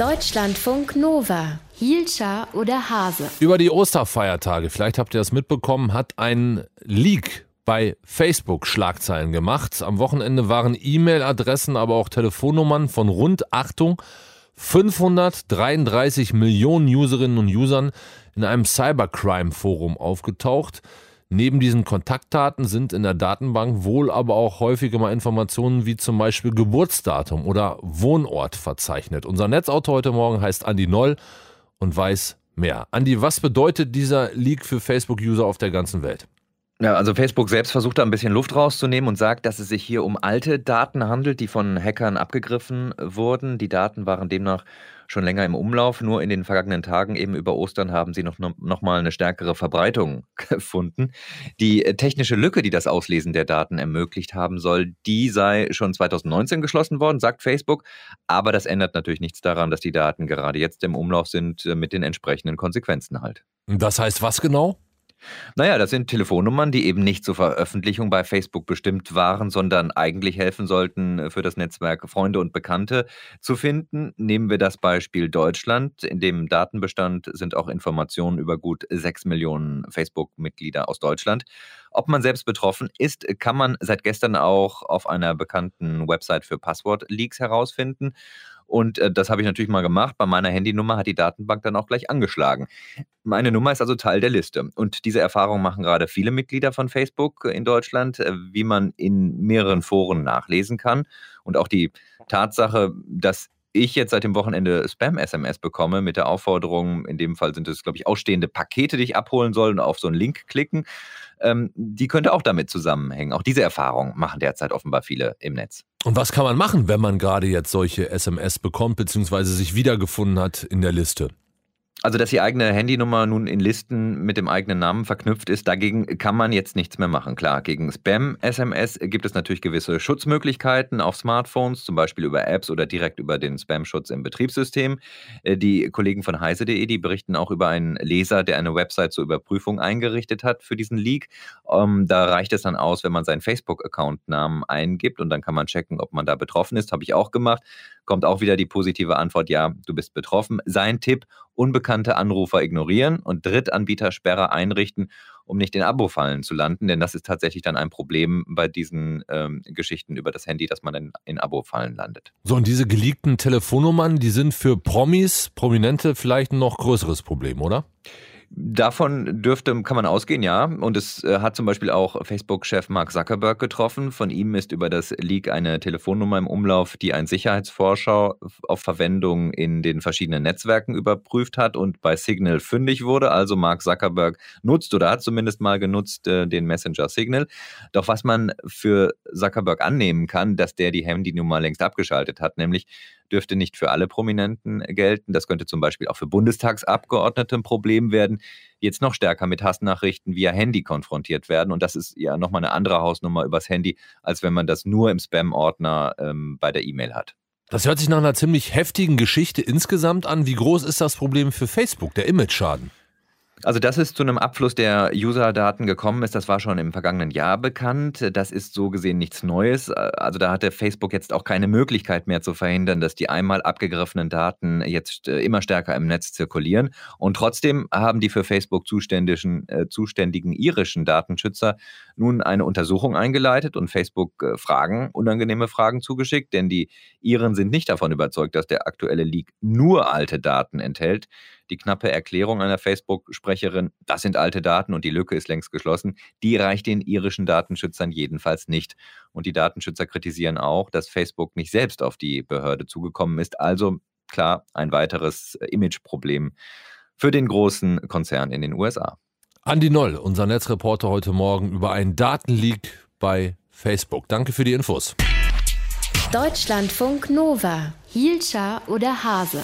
Deutschlandfunk Nova. Hielscher oder Hase? Über die Osterfeiertage, vielleicht habt ihr das mitbekommen, hat ein Leak bei Facebook Schlagzeilen gemacht. Am Wochenende waren E-Mail-Adressen, aber auch Telefonnummern von rund, Achtung, 533 Millionen Userinnen und Usern in einem Cybercrime-Forum aufgetaucht. Neben diesen Kontaktdaten sind in der Datenbank wohl aber auch häufige mal Informationen wie zum Beispiel Geburtsdatum oder Wohnort verzeichnet. Unser Netzautor heute Morgen heißt Andi Noll und weiß mehr. Andi, was bedeutet dieser Leak für Facebook-User auf der ganzen Welt? Ja, also Facebook selbst versucht da ein bisschen Luft rauszunehmen und sagt, dass es sich hier um alte Daten handelt, die von Hackern abgegriffen wurden. Die Daten waren demnach schon länger im Umlauf. Nur in den vergangenen Tagen, eben über Ostern, haben sie noch, noch mal eine stärkere Verbreitung gefunden. Die äh, technische Lücke, die das Auslesen der Daten ermöglicht haben soll, die sei schon 2019 geschlossen worden, sagt Facebook. Aber das ändert natürlich nichts daran, dass die Daten gerade jetzt im Umlauf sind äh, mit den entsprechenden Konsequenzen halt. Das heißt was genau? Naja, das sind Telefonnummern, die eben nicht zur Veröffentlichung bei Facebook bestimmt waren, sondern eigentlich helfen sollten, äh, für das Netzwerk Freunde und Bekannte zu finden. Nehmen wir das Beispiel Deutschland. In dem Datenbestand sind auch Informationen über gut sechs Millionen Facebook-Mitglieder aus Deutschland. Ob man selbst betroffen ist, kann man seit gestern auch auf einer bekannten Website für Passwort-Leaks herausfinden. Und äh, das habe ich natürlich mal gemacht. Bei meiner Handynummer hat die Datenbank dann auch gleich angeschlagen. Meine Nummer ist also Teil der Liste. Und diese Erfahrung machen gerade viele Mitglieder von Facebook in Deutschland, äh, wie man in mehreren Foren nachlesen kann. Und auch die Tatsache, dass ich jetzt seit dem Wochenende Spam-SMS bekomme mit der Aufforderung, in dem Fall sind es, glaube ich, ausstehende Pakete, die ich abholen soll und auf so einen Link klicken, ähm, die könnte auch damit zusammenhängen. Auch diese Erfahrung machen derzeit offenbar viele im Netz. Und was kann man machen, wenn man gerade jetzt solche SMS bekommt, beziehungsweise sich wiedergefunden hat in der Liste? Also, dass die eigene Handynummer nun in Listen mit dem eigenen Namen verknüpft ist, dagegen kann man jetzt nichts mehr machen. Klar, gegen Spam-SMS gibt es natürlich gewisse Schutzmöglichkeiten auf Smartphones, zum Beispiel über Apps oder direkt über den Spam-Schutz im Betriebssystem. Äh, die Kollegen von heise.de, die berichten auch über einen Leser, der eine Website zur Überprüfung eingerichtet hat für diesen Leak. Ähm, da reicht es dann aus, wenn man seinen Facebook-Account-Namen eingibt und dann kann man checken, ob man da betroffen ist. Habe ich auch gemacht kommt auch wieder die positive Antwort, ja, du bist betroffen. Sein Tipp, unbekannte Anrufer ignorieren und Drittanbietersperre einrichten, um nicht in Abo-Fallen zu landen, denn das ist tatsächlich dann ein Problem bei diesen ähm, Geschichten über das Handy, dass man dann in Abo-Fallen landet. So, und diese geleakten Telefonnummern, die sind für Promis, Prominente vielleicht ein noch größeres Problem, oder? Davon dürfte, kann man ausgehen, ja. Und es äh, hat zum Beispiel auch Facebook-Chef Mark Zuckerberg getroffen. Von ihm ist über das Leak eine Telefonnummer im Umlauf, die ein Sicherheitsforscher auf Verwendung in den verschiedenen Netzwerken überprüft hat und bei Signal fündig wurde. Also Mark Zuckerberg nutzt oder hat zumindest mal genutzt äh, den Messenger Signal. Doch was man für Zuckerberg annehmen kann, dass der die Handynummer längst abgeschaltet hat, nämlich dürfte nicht für alle Prominenten gelten. Das könnte zum Beispiel auch für Bundestagsabgeordnete ein Problem werden, die jetzt noch stärker mit Hassnachrichten via Handy konfrontiert werden. Und das ist ja nochmal eine andere Hausnummer übers Handy, als wenn man das nur im Spam-Ordner ähm, bei der E-Mail hat. Das hört sich nach einer ziemlich heftigen Geschichte insgesamt an. Wie groß ist das Problem für Facebook, der Image-Schaden? Also, dass es zu einem Abfluss der User-Daten gekommen ist, das war schon im vergangenen Jahr bekannt. Das ist so gesehen nichts Neues. Also, da hatte Facebook jetzt auch keine Möglichkeit mehr zu verhindern, dass die einmal abgegriffenen Daten jetzt äh, immer stärker im Netz zirkulieren. Und trotzdem haben die für Facebook zuständigen, äh, zuständigen irischen Datenschützer nun eine Untersuchung eingeleitet und Facebook äh, Fragen, unangenehme Fragen zugeschickt, denn die Iren sind nicht davon überzeugt, dass der aktuelle Leak nur alte Daten enthält. Die knappe Erklärung einer Facebook-Sprecherin, das sind alte Daten und die Lücke ist längst geschlossen, die reicht den irischen Datenschützern jedenfalls nicht. Und die Datenschützer kritisieren auch, dass Facebook nicht selbst auf die Behörde zugekommen ist. Also klar, ein weiteres Imageproblem für den großen Konzern in den USA. Andi Noll, unser Netzreporter heute Morgen über einen Datenleak bei Facebook. Danke für die Infos. Deutschlandfunk Nova. Hielscher oder Hase?